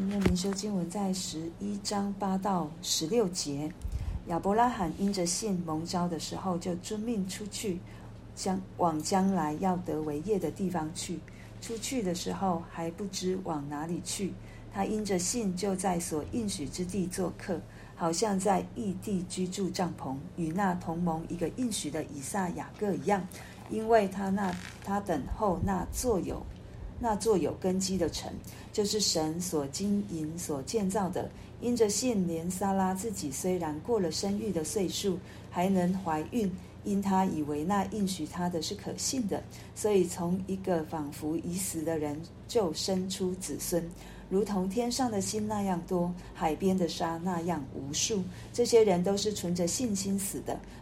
今天灵修经文在十一章八到十六节。亚伯拉罕因着信蒙召的时候，就遵命出去，将往将来要得为业的地方去。出去的时候还不知往哪里去，他因着信就在所应许之地做客，好像在异地居住帐篷，与那同盟一个应许的以撒、雅各一样，因为他那他等候那座有。那座有根基的城，就是神所经营、所建造的。因着信，连撒拉自己虽然过了生育的岁数，还能怀孕，因他以为那应许他的是可信的，所以从一个仿佛已死的人就生出子孙。如同天上的星那样多，海边的沙那样无数。这些人都是存着信心死的，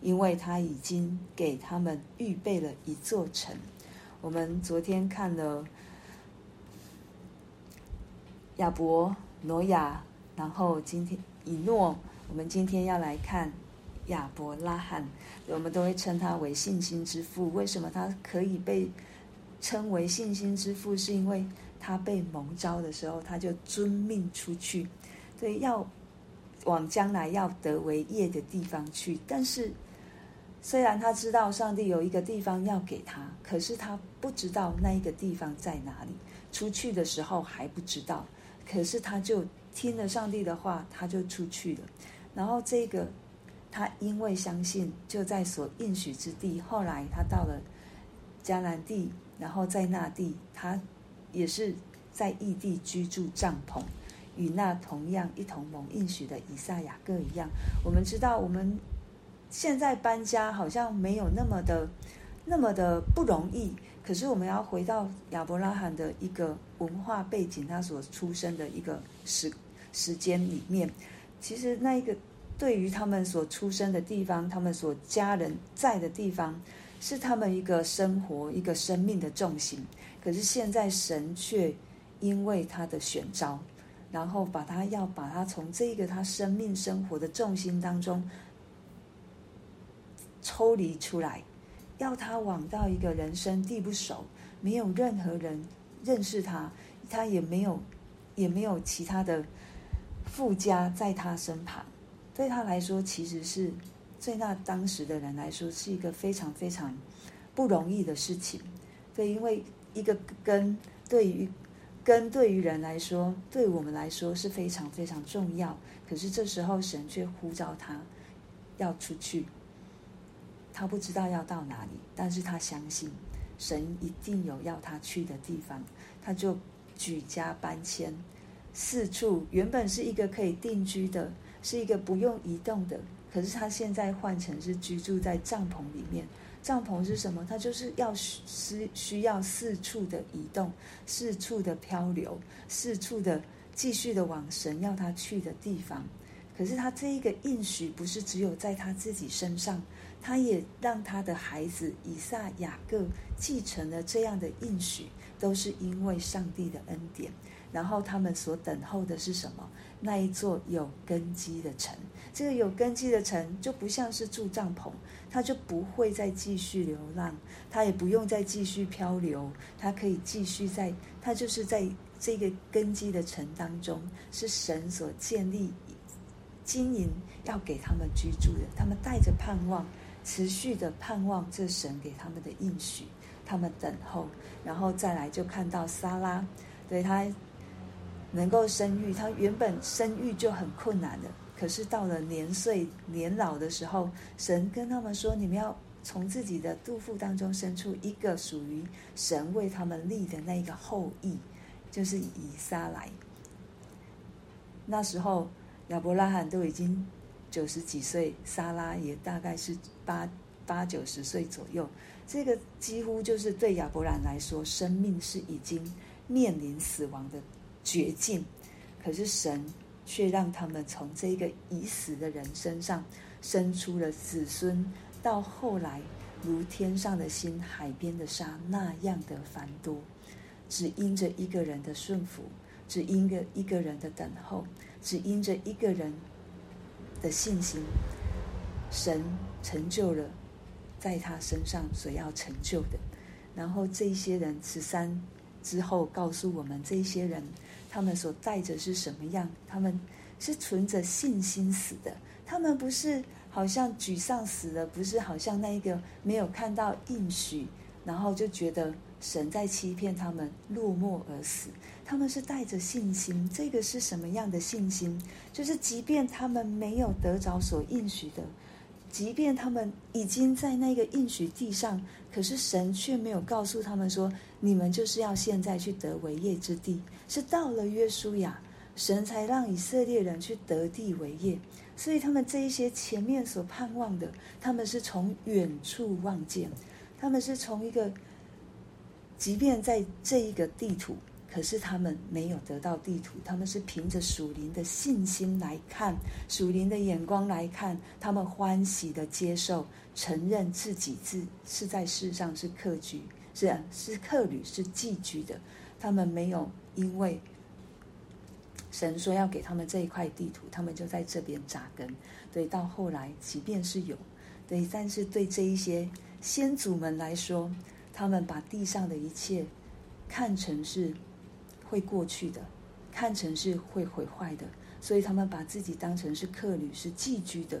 因为他已经给他们预备了一座城。我们昨天看了亚伯、挪亚，然后今天以诺，我们今天要来看亚伯拉罕。我们都会称他为信心之父。为什么他可以被称为信心之父？是因为他被蒙召的时候，他就遵命出去，对，要往将来要得为业的地方去。但是，虽然他知道上帝有一个地方要给他，可是他不知道那一个地方在哪里。出去的时候还不知道，可是他就听了上帝的话，他就出去了。然后这个他因为相信，就在所应许之地。后来他到了迦南地，然后在那地他。也是在异地居住帐篷，与那同样一同蒙应许的以撒、雅各一样。我们知道，我们现在搬家好像没有那么的那么的不容易。可是，我们要回到亚伯拉罕的一个文化背景，他所出生的一个时时间里面，其实那一个对于他们所出生的地方，他们所家人在的地方，是他们一个生活、一个生命的重心。可是现在神却因为他的选召，然后把他要把他从这个他生命生活的重心当中抽离出来，要他往到一个人生地不熟，没有任何人认识他，他也没有也没有其他的附加在他身旁，对他来说，其实是对那当时的人来说是一个非常非常不容易的事情，对，因为。一个根对于根对于人来说，对我们来说是非常非常重要。可是这时候神却呼召他要出去，他不知道要到哪里，但是他相信神一定有要他去的地方，他就举家搬迁，四处原本是一个可以定居的，是一个不用移动的，可是他现在换成是居住在帐篷里面。帐篷是什么？它就是要需需要四处的移动，四处的漂流，四处的继续的往神要他去的地方。可是他这一个应许不是只有在他自己身上，他也让他的孩子以撒、雅各继承了这样的应许，都是因为上帝的恩典。然后他们所等候的是什么？那一座有根基的城。这个有根基的城就不像是住帐篷，他就不会再继续流浪，他也不用再继续漂流，他可以继续在，他就是在这个根基的城当中，是神所建立、经营，要给他们居住的。他们带着盼望，持续的盼望这神给他们的应许，他们等候，然后再来就看到撒拉，对他能够生育，他原本生育就很困难的。可是到了年岁年老的时候，神跟他们说：“你们要从自己的肚腹当中生出一个属于神为他们立的那个后裔，就是以撒来。”那时候亚伯拉罕都已经九十几岁，撒拉也大概是八八九十岁左右。这个几乎就是对亚伯兰来说，生命是已经面临死亡的绝境。可是神。却让他们从这个已死的人身上生出了子孙，到后来如天上的星、海边的沙那样的繁多，只因着一个人的顺服，只因着一个人的等候，只因着一个人的信心，神成就了在他身上所要成就的。然后这些人十三之后告诉我们，这些人他们所带着是什么样？他们是存着信心死的，他们不是好像沮丧死了，不是好像那一个没有看到应许，然后就觉得神在欺骗他们，落寞而死。他们是带着信心，这个是什么样的信心？就是即便他们没有得着所应许的。即便他们已经在那个应许地上，可是神却没有告诉他们说：“你们就是要现在去得为业之地。”是到了约书亚，神才让以色列人去得地为业。所以他们这一些前面所盼望的，他们是从远处望见，他们是从一个，即便在这一个地图。可是他们没有得到地图，他们是凭着属灵的信心来看，属灵的眼光来看，他们欢喜的接受，承认自己是是在世上是客居，是是客旅，是寄居的。他们没有因为神说要给他们这一块地图，他们就在这边扎根。对，到后来即便是有，对，但是对这一些先祖们来说，他们把地上的一切看成是。会过去的，看成是会毁坏的，所以他们把自己当成是客旅，是寄居的。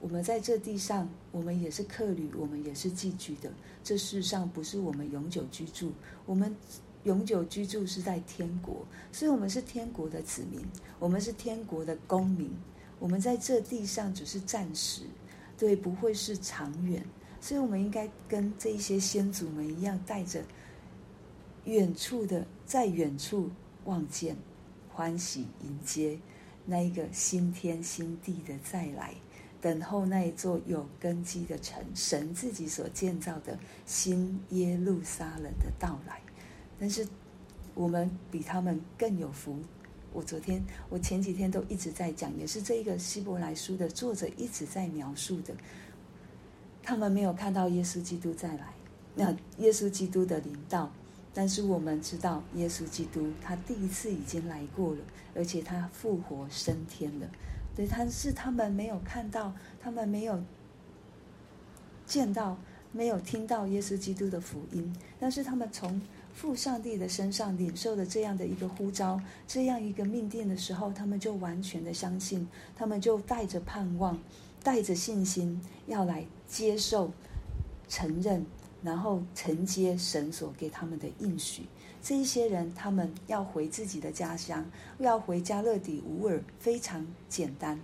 我们在这地上，我们也是客旅，我们也是寄居的。这世上不是我们永久居住，我们永久居住是在天国，所以我们是天国的子民，我们是天国的公民。我们在这地上只是暂时，对，不会是长远。所以，我们应该跟这一些先祖们一样，带着。远处的，在远处望见，欢喜迎接那一个新天新地的再来，等候那一座有根基的城，神自己所建造的新耶路撒冷的到来。但是我们比他们更有福。我昨天，我前几天都一直在讲，也是这一个希伯来书的作者一直在描述的。他们没有看到耶稣基督再来，那耶稣基督的临到。但是我们知道，耶稣基督他第一次已经来过了，而且他复活升天了。对，但是他们没有看到，他们没有见到，没有听到耶稣基督的福音。但是他们从父上帝的身上领受了这样的一个呼召，这样一个命定的时候，他们就完全的相信，他们就带着盼望，带着信心要来接受、承认。然后承接神所给他们的应许，这一些人他们要回自己的家乡，要回加勒底吾尔，非常简单。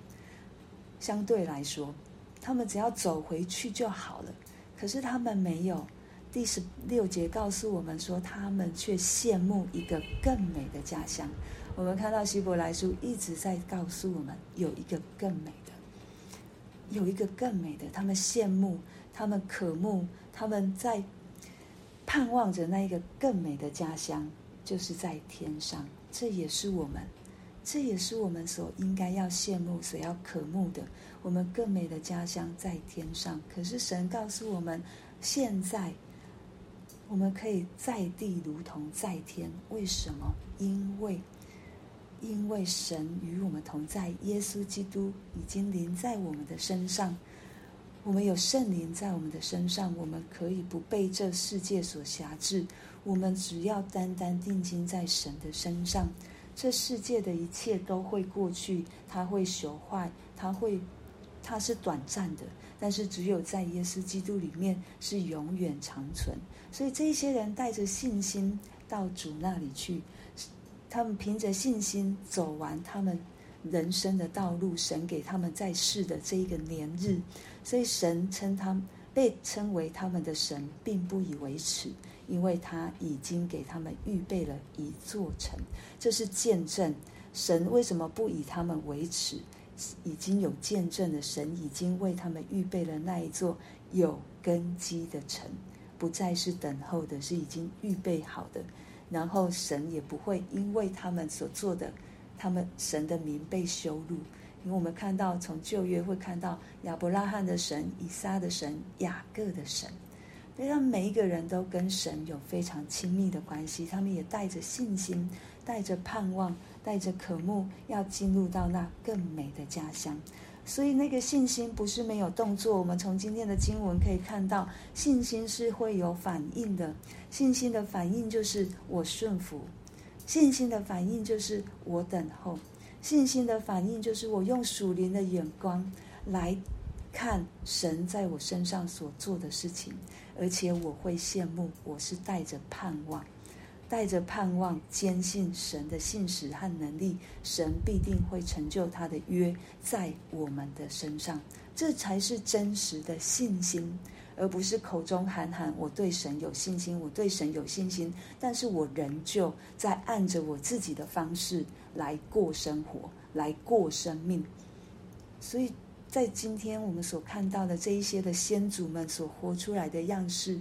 相对来说，他们只要走回去就好了。可是他们没有。第十六节告诉我们说，他们却羡慕一个更美的家乡。我们看到希伯来书一直在告诉我们，有一个更美的，有一个更美的，他们羡慕，他们渴慕。他们在盼望着那一个更美的家乡，就是在天上。这也是我们，这也是我们所应该要羡慕、所要渴慕的。我们更美的家乡在天上。可是神告诉我们，现在我们可以在地如同在天。为什么？因为，因为神与我们同在，耶稣基督已经临在我们的身上。我们有圣灵在我们的身上，我们可以不被这世界所辖制。我们只要单单定睛在神的身上，这世界的一切都会过去，它会朽坏，它会，它是短暂的。但是只有在耶稣基督里面是永远长存。所以这些人带着信心到主那里去，他们凭着信心走完他们人生的道路，神给他们在世的这一个年日。所以神称他被称为他们的神，并不以为耻，因为他已经给他们预备了一座城。这是见证。神为什么不以他们为耻？已经有见证的神已经为他们预备了那一座有根基的城，不再是等候的，是已经预备好的。然后神也不会因为他们所做的他们神的名被羞辱。因为我们看到从旧约会看到亚伯拉罕的神、以撒的神、雅各的神，所以他们每一个人都跟神有非常亲密的关系。他们也带着信心，带着盼望，带着渴慕，要进入到那更美的家乡。所以那个信心不是没有动作。我们从今天的经文可以看到，信心是会有反应的。信心的反应就是我顺服，信心的反应就是我等候。信心的反应就是我用属灵的眼光来看神在我身上所做的事情，而且我会羡慕。我是带着盼望，带着盼望，坚信神的信实和能力，神必定会成就他的约在我们的身上。这才是真实的信心，而不是口中喊喊我对神有信心，我对神有信心，但是我仍旧在按着我自己的方式。来过生活，来过生命。所以在今天我们所看到的这一些的先祖们所活出来的样式，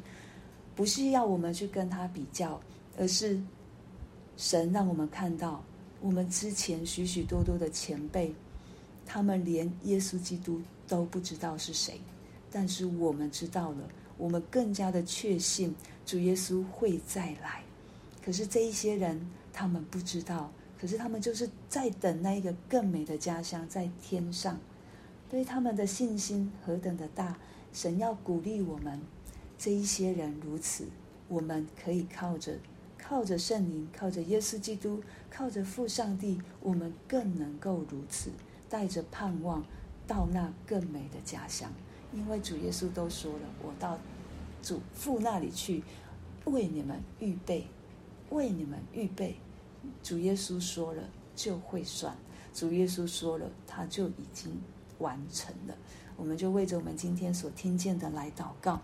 不是要我们去跟他比较，而是神让我们看到，我们之前许许多多的前辈，他们连耶稣基督都不知道是谁，但是我们知道了，我们更加的确信主耶稣会再来。可是这一些人，他们不知道。可是他们就是在等那一个更美的家乡在天上，对他们的信心何等的大！神要鼓励我们这一些人如此，我们可以靠着靠着圣灵，靠着耶稣基督，靠着父上帝，我们更能够如此，带着盼望到那更美的家乡。因为主耶稣都说了：“我到主父那里去，为你们预备，为你们预备。”主耶稣说了就会算，主耶稣说了他就已经完成了。我们就为着我们今天所听见的来祷告。